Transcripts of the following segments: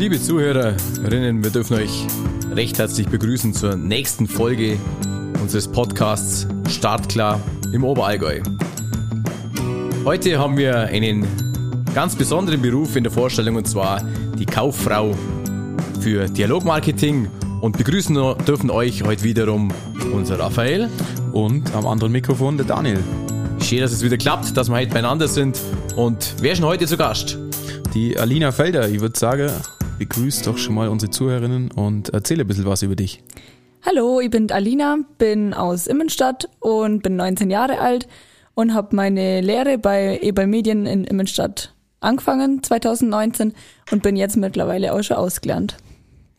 Liebe Zuhörerinnen, wir dürfen euch recht herzlich begrüßen zur nächsten Folge unseres Podcasts Startklar im Oberallgäu. Heute haben wir einen ganz besonderen Beruf in der Vorstellung und zwar die Kauffrau für Dialogmarketing und begrüßen dürfen euch heute wiederum unser Raphael und am anderen Mikrofon der Daniel. Schön, dass es wieder klappt, dass wir heute beieinander sind. Und wer ist denn heute zu Gast? Die Alina Felder. Ich würde sagen, begrüß doch schon mal unsere Zuhörerinnen und erzähle ein bisschen was über dich. Hallo, ich bin Alina, bin aus Immenstadt und bin 19 Jahre alt und habe meine Lehre bei Ebal Medien in Immenstadt angefangen 2019 und bin jetzt mittlerweile auch schon ausgelernt.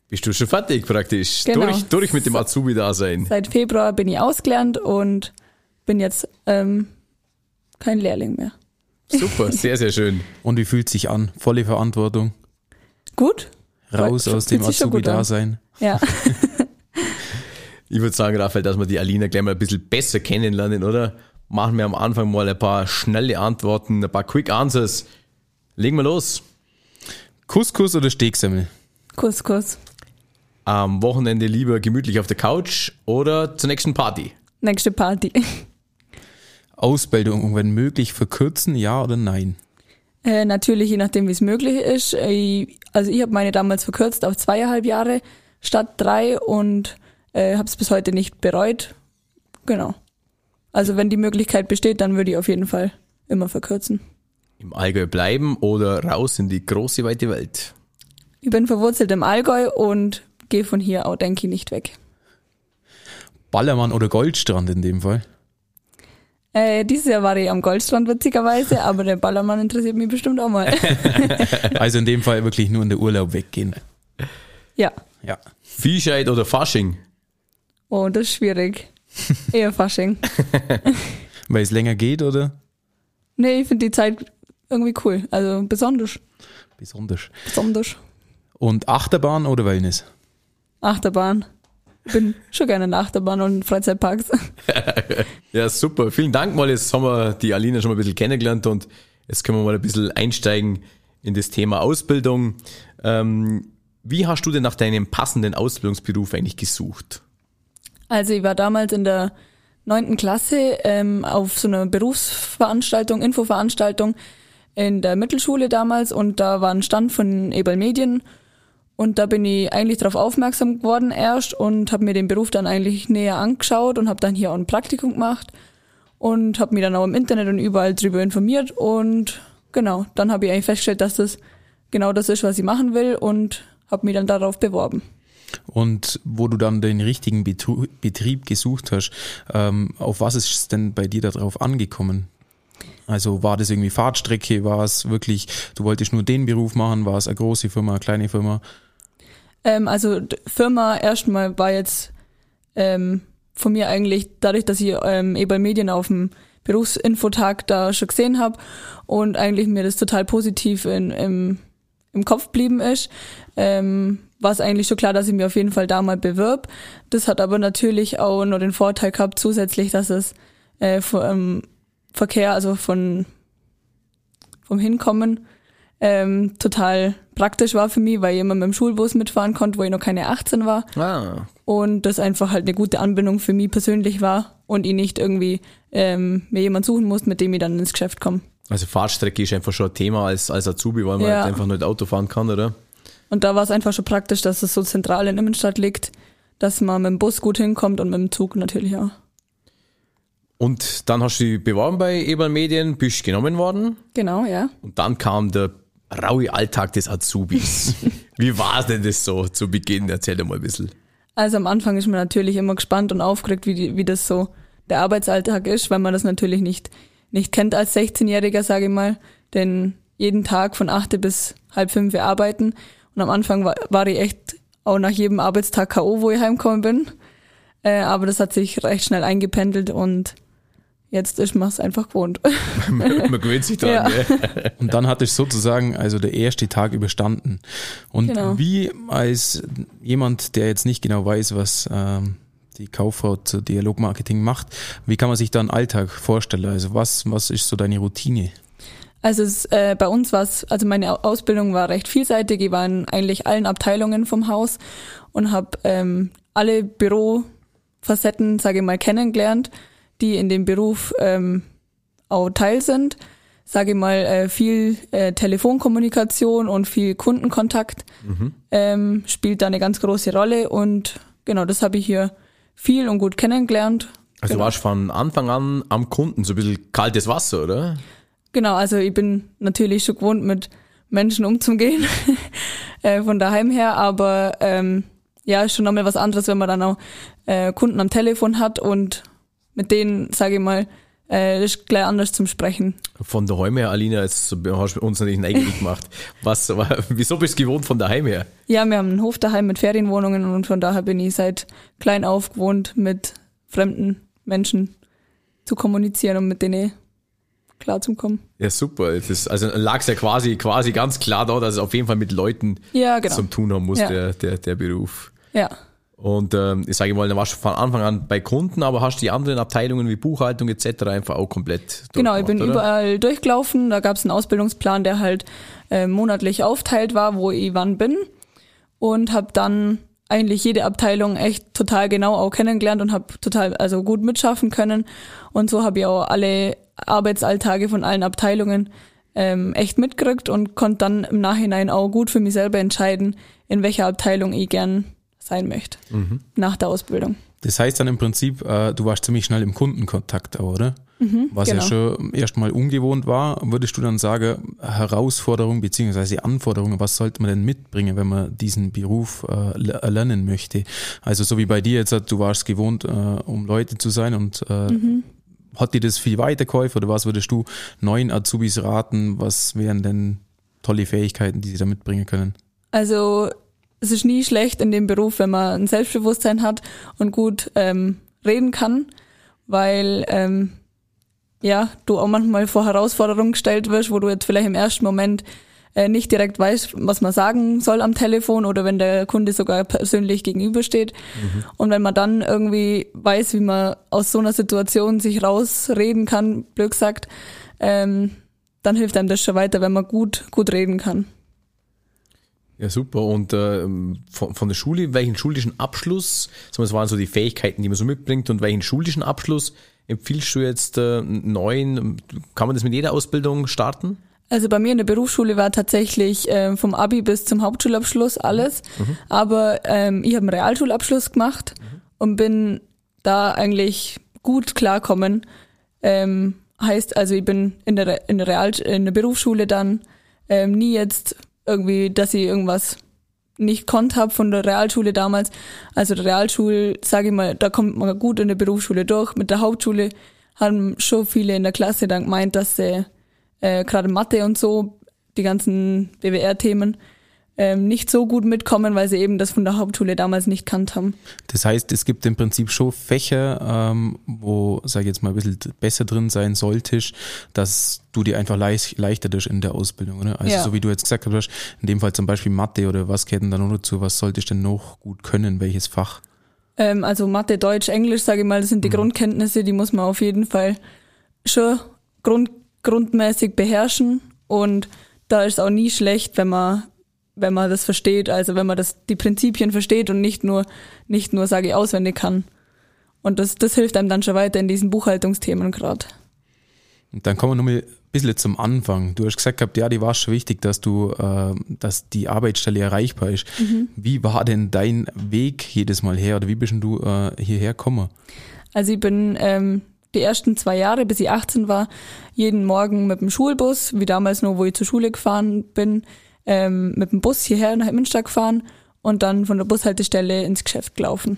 Bist du schon fertig praktisch? Genau. Durch, durch mit dem Azubi-Dasein. Seit Februar bin ich ausgelernt und bin jetzt ähm, kein Lehrling mehr. Super, sehr, sehr schön. Und wie fühlt sich an? Volle Verantwortung. Gut. Raus aus dem Azubi-Dasein. Ja. ich würde sagen, Raphael, dass wir die Alina gleich mal ein bisschen besser kennenlernen, oder? Machen wir am Anfang mal ein paar schnelle Antworten, ein paar Quick Answers. Legen wir los. Couscous oder Steaksemmel? Couscous. Am Wochenende lieber gemütlich auf der Couch oder zur nächsten Party? Nächste Party. Ausbildung, wenn möglich, verkürzen, ja oder nein? Äh, natürlich, je nachdem, wie es möglich ist. Also ich habe meine damals verkürzt auf zweieinhalb Jahre statt drei und äh, habe es bis heute nicht bereut. Genau. Also wenn die Möglichkeit besteht, dann würde ich auf jeden Fall immer verkürzen. Im Allgäu bleiben oder raus in die große weite Welt? Ich bin verwurzelt im Allgäu und gehe von hier auch, denke ich, nicht weg. Ballermann oder Goldstrand in dem Fall? Äh, dieses Jahr war ich am Goldstrand witzigerweise, aber der Ballermann interessiert mich bestimmt auch mal. also in dem Fall wirklich nur in der Urlaub weggehen. Ja. Ja. Viehscheid oder Fasching? Oh, das ist schwierig. Eher Fasching. Weil es länger geht, oder? Nee, ich finde die Zeit irgendwie cool. Also besonders. Besonders. Besonders. Und Achterbahn oder Wellness? Achterbahn bin schon gerne in Achterbahn und Freizeitparks. ja, super. Vielen Dank mal. Jetzt haben wir die Alina schon mal ein bisschen kennengelernt und jetzt können wir mal ein bisschen einsteigen in das Thema Ausbildung. Ähm, wie hast du denn nach deinem passenden Ausbildungsberuf eigentlich gesucht? Also ich war damals in der neunten Klasse ähm, auf so einer Berufsveranstaltung, Infoveranstaltung in der Mittelschule damals und da war ein Stand von Ebal Medien und da bin ich eigentlich darauf aufmerksam geworden erst und habe mir den Beruf dann eigentlich näher angeschaut und habe dann hier auch ein Praktikum gemacht und habe mich dann auch im Internet und überall drüber informiert und genau, dann habe ich eigentlich festgestellt, dass das genau das ist, was ich machen will und habe mich dann darauf beworben. Und wo du dann den richtigen Betrieb gesucht hast, ähm, auf was ist es denn bei dir darauf angekommen? Also war das irgendwie Fahrtstrecke, war es wirklich, du wolltest nur den Beruf machen, war es eine große Firma, eine kleine Firma? Ähm, also Firma erstmal war jetzt ähm, von mir eigentlich dadurch, dass ich ähm, eh bei Medien auf dem Berufsinfotag da schon gesehen habe und eigentlich mir das total positiv in, im, im Kopf blieben ist, ähm, war es eigentlich schon klar, dass ich mir auf jeden Fall da mal bewirb. Das hat aber natürlich auch noch den Vorteil gehabt, zusätzlich, dass es äh, vom Verkehr, also von vom Hinkommen ähm, total praktisch war für mich, weil ich immer mit dem Schulbus mitfahren konnte, wo ich noch keine 18 war. Ah. Und das einfach halt eine gute Anbindung für mich persönlich war und ich nicht irgendwie ähm, mir jemand suchen muss, mit dem ich dann ins Geschäft komme. Also Fahrtstrecke ist einfach schon ein Thema als, als Azubi, weil man ja. halt einfach nicht Auto fahren kann, oder? Und da war es einfach schon praktisch, dass es so zentral in Innenstadt liegt, dass man mit dem Bus gut hinkommt und mit dem Zug natürlich auch. Und dann hast du dich beworben bei Eberl Medien, bist genommen worden. Genau, ja. Und dann kam der raue Alltag des Azubis. Wie war denn das so zu Beginn? Erzähl dir mal ein bisschen. Also am Anfang ist man natürlich immer gespannt und aufgeregt, wie, wie das so der Arbeitsalltag ist, weil man das natürlich nicht, nicht kennt als 16-Jähriger, sage ich mal. Denn jeden Tag von 8 bis halb fünf wir arbeiten. Und am Anfang war, war ich echt auch nach jedem Arbeitstag K.O., wo ich heimgekommen bin. Äh, aber das hat sich recht schnell eingependelt und Jetzt ist man es einfach gewohnt. man gewöhnt sich dran. Ja. Ja. Und dann hatte ich sozusagen also der erste Tag überstanden. Und genau. wie als jemand, der jetzt nicht genau weiß, was ähm, die Kauffrau zu Dialogmarketing macht, wie kann man sich da einen Alltag vorstellen? Also was, was ist so deine Routine? Also es, äh, bei uns war es, also meine Ausbildung war recht vielseitig. Ich war in eigentlich allen Abteilungen vom Haus und habe ähm, alle Bürofacetten, sage ich mal, kennengelernt, die in dem Beruf ähm, auch Teil sind. Sage ich mal, äh, viel äh, Telefonkommunikation und viel Kundenkontakt ähm, spielt da eine ganz große Rolle und genau, das habe ich hier viel und gut kennengelernt. Also genau. du warst von Anfang an am Kunden, so ein bisschen kaltes Wasser, oder? Genau, also ich bin natürlich schon gewohnt, mit Menschen umzugehen, äh, von daheim her, aber ähm, ja, ist schon nochmal was anderes, wenn man dann auch äh, Kunden am Telefon hat und mit denen, sage ich mal, äh, ist gleich anders zum Sprechen. Von daheim her, Alina, jetzt hast du uns natürlich neugierig gemacht. Was, wieso bist du gewohnt von daheim her? Ja, wir haben einen Hof daheim mit Ferienwohnungen und von daher bin ich seit klein auf gewohnt, mit fremden Menschen zu kommunizieren und mit denen klarzukommen. Ja, super. Das ist, also lag es ja quasi, quasi ganz klar da, dass es auf jeden Fall mit Leuten Ja, genau. zum tun haben muss, Ja. der, der, der Beruf. Ja. Und ähm, ich sage mal, dann warst du von Anfang an bei Kunden, aber hast die anderen Abteilungen wie Buchhaltung etc. einfach auch komplett Genau, ich bin oder? überall durchgelaufen. Da gab es einen Ausbildungsplan, der halt äh, monatlich aufteilt war, wo ich wann bin. Und habe dann eigentlich jede Abteilung echt total genau auch kennengelernt und habe total also gut mitschaffen können. Und so habe ich auch alle Arbeitsalltage von allen Abteilungen ähm, echt mitgekriegt und konnte dann im Nachhinein auch gut für mich selber entscheiden, in welcher Abteilung ich gern sein möchte nach der Ausbildung. Das heißt dann im Prinzip, äh, du warst ziemlich schnell im Kundenkontakt, oder? Was ja genau. schon erstmal ungewohnt war, würdest du dann sagen, Herausforderung beziehungsweise Anforderungen, was sollte man denn mitbringen, wenn man diesen Beruf äh, le- erlernen möchte? Also so wie bei dir jetzt, du warst gewohnt, äh, um Leute zu sein und äh, hat dir das viel weitergeholfen oder was würdest du neuen Azubis raten? Was wären denn tolle Fähigkeiten, die sie da mitbringen können? Also es ist nie schlecht in dem Beruf, wenn man ein Selbstbewusstsein hat und gut ähm, reden kann, weil ähm, ja du auch manchmal vor Herausforderungen gestellt wirst, wo du jetzt vielleicht im ersten Moment äh, nicht direkt weißt, was man sagen soll am Telefon oder wenn der Kunde sogar persönlich gegenübersteht. Und wenn man dann irgendwie weiß, wie man aus so einer Situation sich rausreden kann, blöd gesagt, ähm, dann hilft einem das schon weiter, wenn man gut gut reden kann. Ja, super. Und ähm, von, von der Schule, welchen schulischen Abschluss, was waren so die Fähigkeiten, die man so mitbringt und welchen schulischen Abschluss empfiehlst du jetzt äh, einen neuen? Kann man das mit jeder Ausbildung starten? Also bei mir in der Berufsschule war tatsächlich ähm, vom Abi bis zum Hauptschulabschluss alles. Aber ähm, ich habe einen Realschulabschluss gemacht und bin da eigentlich gut klarkommen. Ähm, heißt also, ich bin in der, Re- in der, Real in der Berufsschule dann ähm, nie jetzt irgendwie, dass ich irgendwas nicht konnt habe von der Realschule damals. Also der Realschule, sage ich mal, da kommt man gut in der Berufsschule durch. Mit der Hauptschule haben schon viele in der Klasse dann gemeint, dass sie äh, gerade Mathe und so, die ganzen BWR-Themen, ähm, nicht so gut mitkommen, weil sie eben das von der Hauptschule damals nicht kannt haben. Das heißt, es gibt im Prinzip schon Fächer, ähm, wo, sag ich jetzt mal, ein bisschen besser drin sein solltest, dass du dir einfach leicht, leichter tust in der Ausbildung, oder? Also Ja. so wie du jetzt gesagt hast, in dem Fall zum Beispiel Mathe oder was gehört denn da noch dazu? Was solltest du denn noch gut können? Welches Fach? Ähm, also Mathe, Deutsch, Englisch, sage ich mal, das sind die Grundkenntnisse, die muss man auf jeden Fall schon grund, grundmäßig beherrschen. Und da ist es auch nie schlecht, wenn man wenn man das versteht, also wenn man das die Prinzipien versteht und nicht nur nicht nur sage ich auswendig kann. Und das das hilft einem dann schon weiter in diesen Buchhaltungsthemen gerade. Und dann kommen wir nochmal ein bisschen zum Anfang. Du hast gesagt gehabt, ja, die war schon wichtig, dass du, äh, dass die Arbeitsstelle erreichbar ist. Wie war denn dein Weg jedes Mal her oder wie bist du äh, hierher gekommen? Also ich bin ähm, die ersten zwei Jahre, bis ich 18 war, jeden Morgen mit dem Schulbus, wie damals nur, wo ich zur Schule gefahren bin, ähm, mit dem Bus hierher nach Münster gefahren und dann von der Bushaltestelle ins Geschäft gelaufen.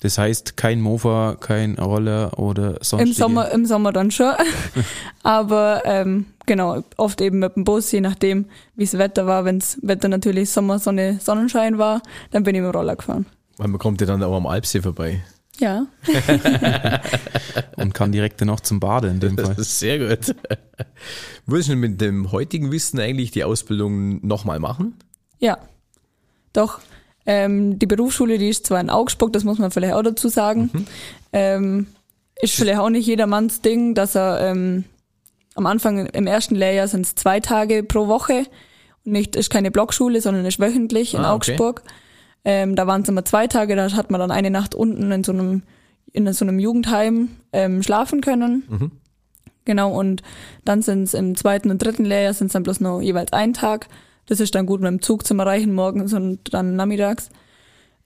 Das heißt, kein Mofa, kein Roller oder sonst Im Sommer, im Sommer dann schon. Aber ähm, genau, oft eben mit dem Bus, je nachdem, wie das Wetter war. Wenns Wetter natürlich Sommer, Sonne, Sonnenschein war, dann bin ich mit dem Roller gefahren. Weil man kommt ja dann auch am Alpsee vorbei. Ja. und kann direkt danach zum Baden in dem Fall. Das ist sehr gut. Würdest du mit dem heutigen Wissen eigentlich die Ausbildung nochmal machen? Ja, doch. Ähm, die Berufsschule, die ist zwar in Augsburg, das muss man vielleicht auch dazu sagen. Ähm, ist vielleicht auch nicht jedermanns Ding, dass er ähm, am Anfang im ersten Lehrjahr sind es zwei Tage pro Woche. Und nicht, ist keine Blockschule, sondern ist wöchentlich in Ah, okay. Augsburg. Ähm, da waren es immer zwei Tage, da hat man dann eine Nacht unten in so einem, in so einem Jugendheim ähm, schlafen können. Genau, und dann sind es im zweiten und dritten Lehrjahr sind es dann bloß noch jeweils ein Tag. Das ist dann gut mit dem Zug zum Erreichen morgens und dann nachmittags.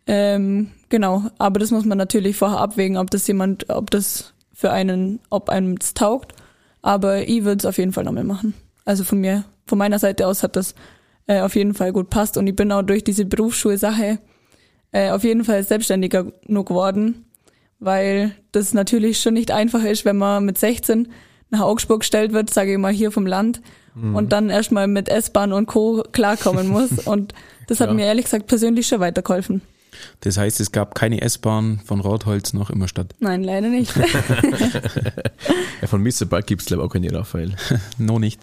Ähm, genau, aber das muss man natürlich vorher abwägen, ob das jemand, ob das für einen, ob einem das taugt. Aber ich würde es auf jeden Fall nochmal machen. Also von mir, von meiner Seite aus hat das äh, auf jeden Fall gut passt und ich bin auch durch diese Berufsschulsache äh, auf jeden Fall selbstständiger nur geworden, weil das natürlich schon nicht einfach ist, wenn man mit 16 nach Augsburg gestellt wird, sage ich mal hier vom Land und dann erstmal mit S-Bahn und Co. klarkommen muss und das hat Ja. mir ehrlich gesagt persönlich schon weitergeholfen. Das heißt, es gab keine S-Bahn von Rotholz nach Immerstadt. Nein, leider nicht. Ja, von Mr. Bug gibt's glaube ich auch keine Raphael. No nicht.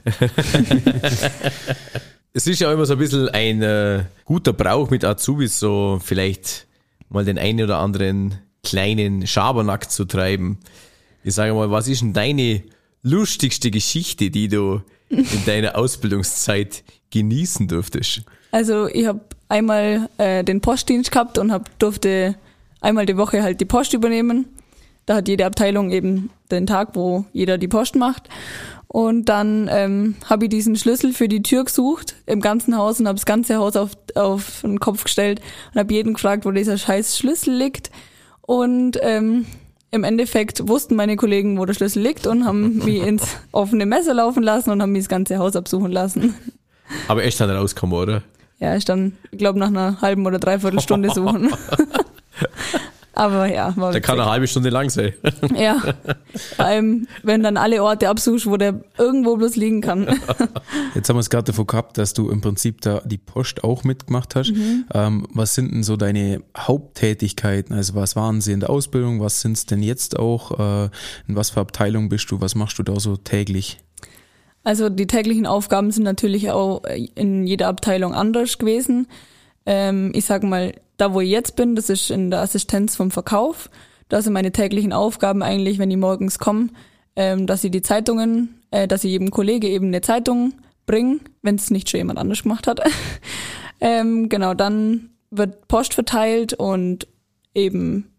Es ist ja immer so ein bisschen ein äh, guter Brauch mit Azubis, so vielleicht mal den einen oder anderen kleinen Schabernack zu treiben. Ich sage mal, was ist denn deine lustigste Geschichte, die du in deiner Ausbildungszeit genießen durftest? Also ich habe einmal äh, den Postdienst gehabt und hab, durfte einmal die Woche halt die Post übernehmen. Da hat jede Abteilung eben den Tag, wo jeder die Post macht. Und dann ähm, habe ich diesen Schlüssel für die Tür gesucht im ganzen Haus und habe das ganze Haus auf, auf den Kopf gestellt und habe jeden gefragt, wo dieser scheiß Schlüssel liegt. Und ähm, im Endeffekt wussten meine Kollegen, wo der Schlüssel liegt und haben mich ins offene Messer laufen lassen und haben mich das ganze Haus absuchen lassen. Aber echt dann rauskommen, oder? Ja, ich dann, ich glaube, nach einer halben oder dreiviertel Stunde suchen. Aber ja, war Der kann eine halbe Stunde lang sein. Ja, vor allem, wenn dann alle Orte absuchst, wo der irgendwo bloß liegen kann. Jetzt haben wir es gerade davon gehabt, dass du im Prinzip da die Post auch mitgemacht hast. Ähm, was sind denn so deine Haupttätigkeiten? Also was waren sie in der Ausbildung? Was sind es denn jetzt auch? Äh, in was für Abteilung bist du? Was machst du da so täglich? Also die täglichen Aufgaben sind natürlich auch in jeder Abteilung anders gewesen. Ähm, ich sag mal, da wo ich jetzt bin, das ist in der Assistenz vom Verkauf. Da sind meine täglichen Aufgaben eigentlich, wenn ich morgens komme, ähm, dass ich die Zeitungen, äh, dass ich jedem Kollege eben eine Zeitung bringe, wenn es nicht schon jemand anders gemacht hat. ähm, genau, dann wird Post verteilt und eben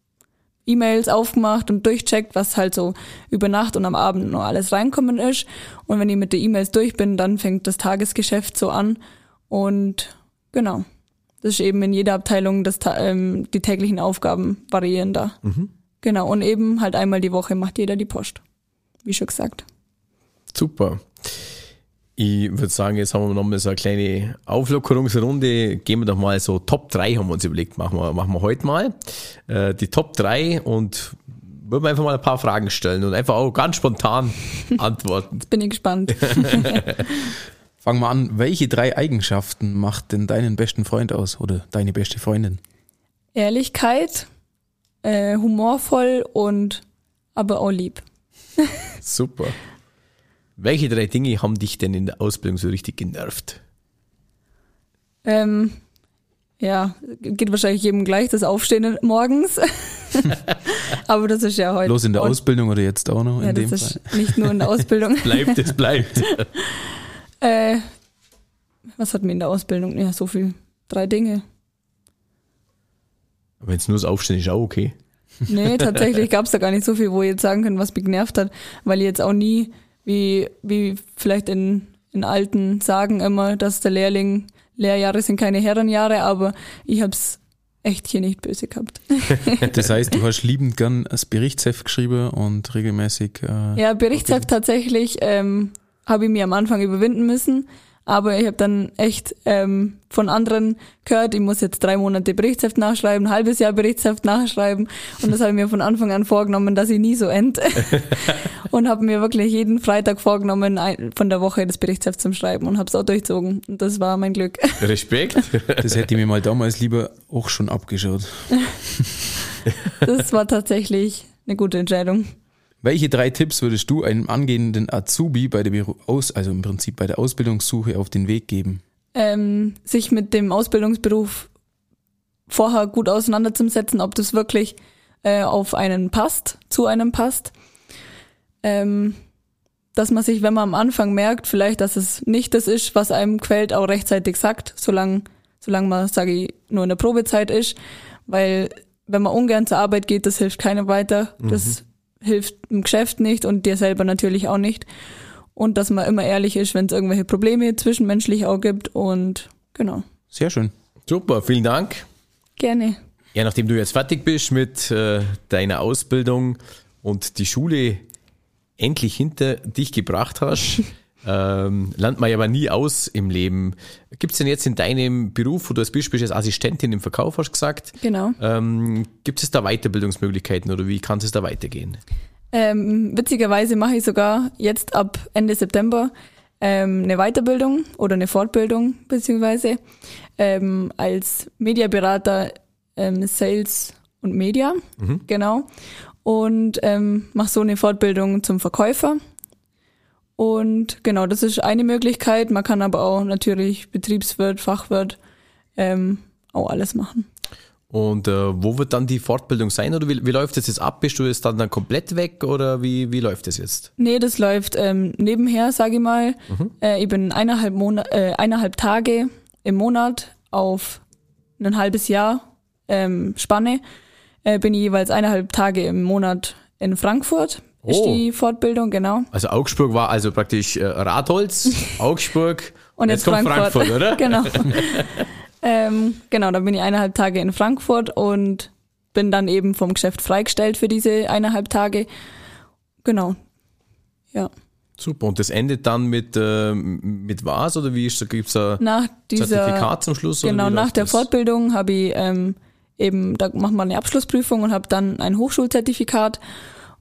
E-Mails aufgemacht und durchcheckt, was halt so über Nacht und am Abend noch alles reinkommen ist. Und wenn ich mit den E-Mails durch bin, dann fängt das Tagesgeschäft so an. Und genau, das ist eben in jeder Abteilung das, ähm, die täglichen Aufgaben variieren da. Genau, und eben halt einmal die Woche macht jeder die Post. Wie schon gesagt. Super. Ich würde sagen, jetzt haben wir noch mal so eine kleine Auflockerungsrunde. Gehen wir doch mal so Top 3 haben wir uns überlegt, machen wir, machen wir heute mal. Äh, die Top 3 und würden wir einfach mal ein paar Fragen stellen und einfach auch ganz spontan antworten. Jetzt bin ich gespannt. Fangen wir an. Welche drei Eigenschaften macht denn deinen besten Freund aus oder deine beste Freundin? Ehrlichkeit, äh, humorvoll und aber auch lieb. Super. Welche drei Dinge haben dich denn in der Ausbildung so richtig genervt? Ähm, ja, geht wahrscheinlich jedem gleich, das Aufstehen morgens. Aber das ist ja heute. Bloß in der Ausbildung oder jetzt auch noch Ja, in dem das Fall? ist nicht nur in der Ausbildung. Bleibt, es bleibt. Äh, was hat mir in der Ausbildung? Ja, so viel. Drei Dinge. Wenn es nur das Aufstehen ist, auch okay. Nee, tatsächlich gab es da gar nicht so viel, wo ich jetzt sagen kann, was mich genervt hat, weil ich jetzt auch nie, wie, wie vielleicht in, in alten Sagen immer, dass der Lehrling, Lehrjahre sind keine Herrenjahre, aber ich hab's echt hier nicht böse gehabt. Das heißt, du hast liebend gern das Berichtsheft geschrieben und regelmäßig. Äh, Ja, Berichtsheft tatsächlich ähm, habe ich mir am Anfang überwinden müssen, aber ich habe dann echt ähm, von anderen gehört, ich muss jetzt drei Monate Berichtsheft nachschreiben, ein halbes Jahr Berichtsheft nachschreiben und das habe ich mir von Anfang an vorgenommen, dass ich nie so end und habe mir wirklich jeden Freitag vorgenommen, ein, von der Woche das Berichtsheft zum Schreiben und habe es auch durchzogen und das war mein Glück. Respekt. das hätte ich mir mal damals lieber auch schon abgeschaut. Das war tatsächlich eine gute Entscheidung. Welche drei Tipps würdest du einem angehenden Azubi bei der Beru Aus also im Prinzip bei der Ausbildungssuche auf den Weg geben? ähm, sich mit dem Ausbildungsberuf vorher gut auseinanderzusetzen, ob das wirklich äh, auf einen passt, zu einem passt. Ähm, dass man sich, wenn man am Anfang merkt, vielleicht, dass es nicht das ist, was einem gefällt, auch rechtzeitig sagt, solange, solange man, sage ich, nur in der Probezeit ist. Weil wenn man ungern zur Arbeit geht, das hilft keinem weiter. Das hilft im Geschäft nicht und dir selber natürlich auch nicht. Und dass man immer ehrlich ist, wenn es irgendwelche Probleme zwischenmenschlich auch gibt. Und genau. Sehr schön. Super, vielen Dank. Gerne. Ja, nachdem du jetzt fertig bist mit äh, deiner Ausbildung und die Schule endlich hinter dich gebracht hast, ähm, lernt man ja aber nie aus im Leben. Gibt es denn jetzt in deinem Beruf, wo du als Beispiel als Assistentin im Verkauf hast gesagt, Genau. ähm, gibt es da Weiterbildungsmöglichkeiten oder wie kann es da weitergehen? Ähm, witzigerweise mache ich sogar jetzt ab Ende September ähm, eine Weiterbildung oder eine Fortbildung beziehungsweise ähm, als Mediaberater ähm, Sales und Media, genau. Und ähm, mache so eine Fortbildung zum Verkäufer. Und genau, das ist eine Möglichkeit. Man kann aber auch natürlich Betriebswirt, Fachwirt ähm, auch alles machen. Und äh, wo wird dann die Fortbildung sein oder wie, wie läuft das jetzt ab? Bist du jetzt dann, dann komplett weg oder wie, wie läuft das jetzt? Nee, das läuft ähm, nebenher, sage ich mal. Äh, ich bin eineinhalb, Monat, äh, eineinhalb Tage im Monat auf ein halbes Jahr ähm, Spanne. Äh, bin ich jeweils eineinhalb Tage im Monat in Frankfurt. Ist Oh. die Fortbildung, genau. Also Augsburg war also praktisch äh, Ratholz, Augsburg Und jetzt, kommt Frankfurt, Frankfurt oder? genau. ähm, genau, dann bin ich eineinhalb Tage in Frankfurt und bin dann eben vom Geschäft freigestellt für diese eineinhalb Tage. Genau. Ja. Super. Und das endet dann mit, äh, mit was oder wie ist da da Nach dieser Zertifikat zum Schluss? Genau, nach der das? Fortbildung habe ich ähm, eben, da macht man eine Abschlussprüfung und habe dann ein Hochschulzertifikat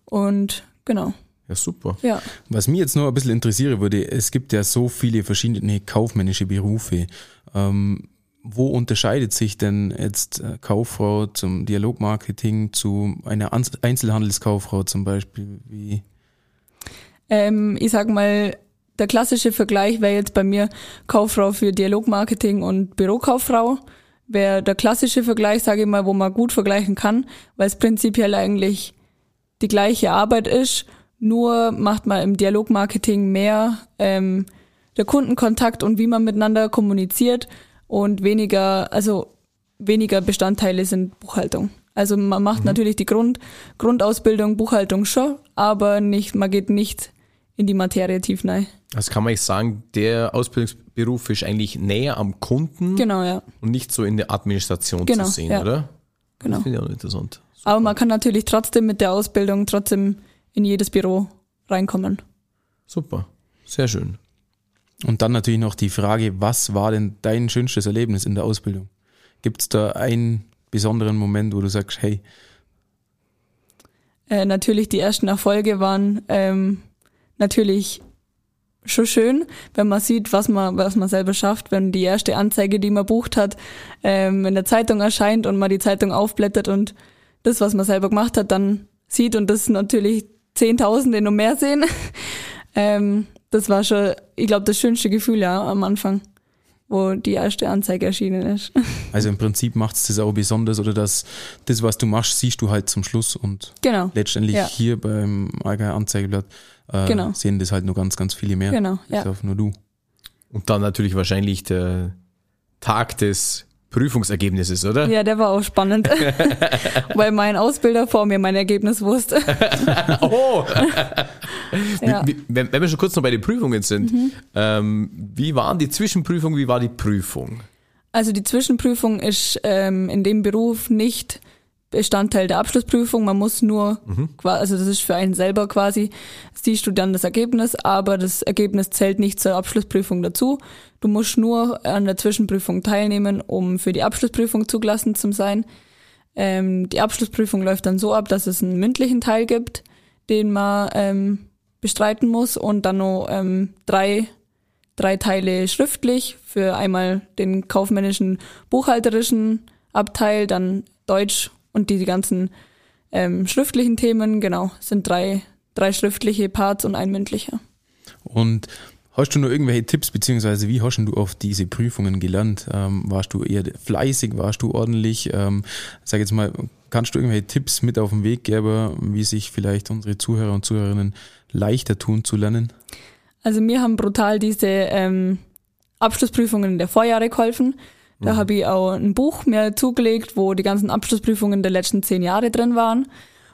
und genau, Ja, super. ja. Was mich jetzt noch ein bisschen interessieren würde, es gibt ja so viele verschiedene kaufmännische Berufe. Ähm, wo unterscheidet sich denn jetzt äh, Kauffrau zum Dialogmarketing zu einer An- Einzelhandelskauffrau zum Beispiel? Wie? Ähm, ich sag mal, der klassische Vergleich wäre jetzt bei mir Kauffrau für Dialogmarketing und Bürokauffrau. Wäre der klassische Vergleich, sage ich mal, wo man gut vergleichen kann, weil es prinzipiell eigentlich die gleiche Arbeit ist, nur macht man im Dialogmarketing mehr ähm, der Kundenkontakt und wie man miteinander kommuniziert und weniger, also weniger Bestandteile sind Buchhaltung. Also man macht natürlich die Grund, Grundausbildung Buchhaltung schon, aber nicht, man geht nicht in die Materie tief rein. Also kann man eigentlich sagen, der Ausbildungsberuf ist eigentlich näher am Kunden Genau, ja. und nicht so in der Administration Genau, zu sehen, ja. oder? Genau. Das finde ich auch interessant. Aber man kann natürlich trotzdem mit der Ausbildung trotzdem in jedes Büro reinkommen. Super. Sehr schön. Und dann natürlich noch die Frage, was war denn dein schönstes Erlebnis in der Ausbildung? Gibt es da einen besonderen Moment, wo du sagst, hey, Äh, natürlich die ersten Erfolge waren ähm, natürlich schon schön, wenn man sieht, was man, was man selber schafft, wenn die erste Anzeige, die man bucht hat, ähm, in der Zeitung erscheint und man die Zeitung aufblättert und das, was man selber gemacht hat, dann sieht und das natürlich Zehntausende noch mehr sehen. ähm, das war schon, ich glaube, das schönste Gefühl ja am Anfang, wo die erste Anzeige erschienen ist. also im Prinzip macht es das auch besonders oder das, das, was du machst, siehst du halt zum Schluss und genau, letztendlich Ja. hier beim Allgäuer Anzeigeblatt äh, Genau. sehen das halt nur ganz, ganz viele mehr. genau, Bis ja. auf nur du. Und dann natürlich wahrscheinlich der Tag des Prüfungsergebnisses, oder? Ja, der war auch spannend, weil mein Ausbilder vor mir mein Ergebnis wusste. Oh! Ja. Wie, wenn, wenn wir schon kurz noch bei den Prüfungen sind, ähm, wie waren die Zwischenprüfungen, wie war die Prüfung? Also die Zwischenprüfung ist ähm, in dem Beruf nicht Bestandteil der Abschlussprüfung. Man muss nur, qua- also das ist für einen selber quasi, siehst du dann das Ergebnis, aber das Ergebnis zählt nicht zur Abschlussprüfung dazu. Du musst nur an der Zwischenprüfung teilnehmen, um für die Abschlussprüfung zugelassen zu sein. Ähm, die Abschlussprüfung läuft dann so ab, dass es einen mündlichen Teil gibt, den man ähm, bestreiten muss und dann noch ähm, drei drei Teile schriftlich für einmal den kaufmännischen, buchhalterischen Abteil, dann Deutsch und die, die ganzen ähm, schriftlichen Themen. Genau, sind drei, drei schriftliche Parts und ein mündlicher. Und hast du noch irgendwelche Tipps, beziehungsweise wie hast du auf diese Prüfungen gelernt? Ähm, warst du eher fleißig, warst du ordentlich? Ähm, sag jetzt mal, kannst du irgendwelche Tipps mit auf den Weg geben, wie sich vielleicht unsere Zuhörer und Zuhörerinnen leichter tun zu lernen? Also mir haben brutal diese ähm, Abschlussprüfungen der Vorjahre geholfen. Da mhm. habe ich auch ein Buch mir zugelegt, wo die ganzen Abschlussprüfungen der letzten zehn Jahre drin waren.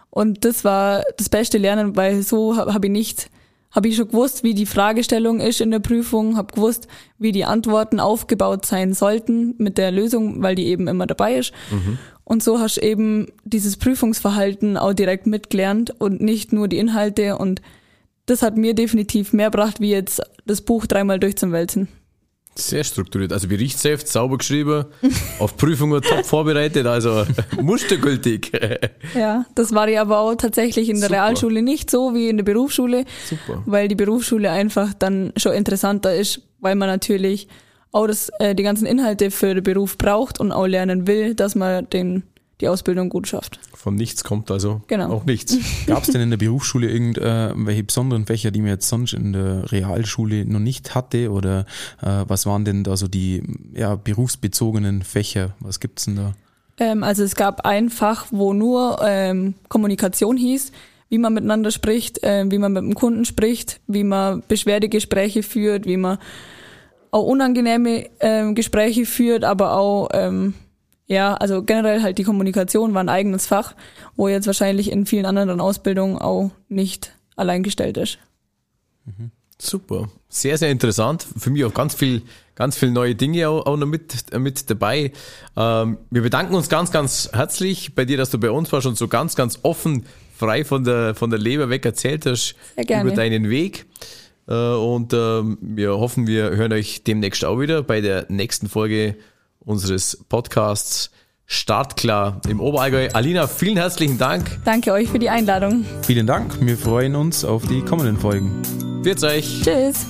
Und das war das beste Lernen, weil so habe hab ich nicht, habe ich schon gewusst, wie die Fragestellung ist in der Prüfung, habe gewusst, wie die Antworten aufgebaut sein sollten mit der Lösung, weil die eben immer dabei ist. Mhm. Und so hast du eben dieses Prüfungsverhalten auch direkt mitgelernt und nicht nur die Inhalte. Und das hat mir definitiv mehr gebracht, wie jetzt das Buch dreimal durchzuwälzen. Sehr strukturiert. Also Berichtsheft, sauber geschrieben, auf Prüfungen top vorbereitet, also mustergültig. ja, das war ja aber auch tatsächlich in der Super. Realschule nicht so wie in der Berufsschule, Super. weil die Berufsschule einfach dann schon interessanter ist, weil man natürlich auch das, äh, die ganzen Inhalte für den Beruf braucht und auch lernen will, dass man den die Ausbildung gut schafft. Von nichts kommt also genau. auch nichts. Gab es denn in der Berufsschule irgendwelche besonderen Fächer, die man jetzt sonst in der Realschule noch nicht hatte? Oder äh, was waren denn da so die ja, berufsbezogenen Fächer? Was gibt's denn da? Ähm, also es gab ein Fach, wo nur ähm, Kommunikation hieß, wie man miteinander spricht, äh, wie man mit dem Kunden spricht, wie man Beschwerdegespräche führt, wie man auch unangenehme äh, Gespräche führt, aber auch ähm, ja, also generell halt die Kommunikation war ein eigenes Fach, wo jetzt wahrscheinlich in vielen anderen Ausbildungen auch nicht alleingestellt ist. Mhm. Super. Sehr, sehr interessant. Für mich auch ganz viel, ganz viel neue Dinge auch, auch noch mit, mit dabei. Ähm, wir bedanken uns ganz, ganz herzlich bei dir, dass du bei uns warst und so ganz, ganz offen, frei von der, von der Leber weg erzählt hast über deinen Weg. Äh, und ähm, wir hoffen, wir hören euch demnächst auch wieder bei der nächsten Folge unseres Podcasts Startklar im Oberallgäu. Alina, vielen herzlichen Dank. Danke euch für die Einladung. Vielen Dank. Wir freuen uns auf die kommenden Folgen. Wird's euch. Tschüss.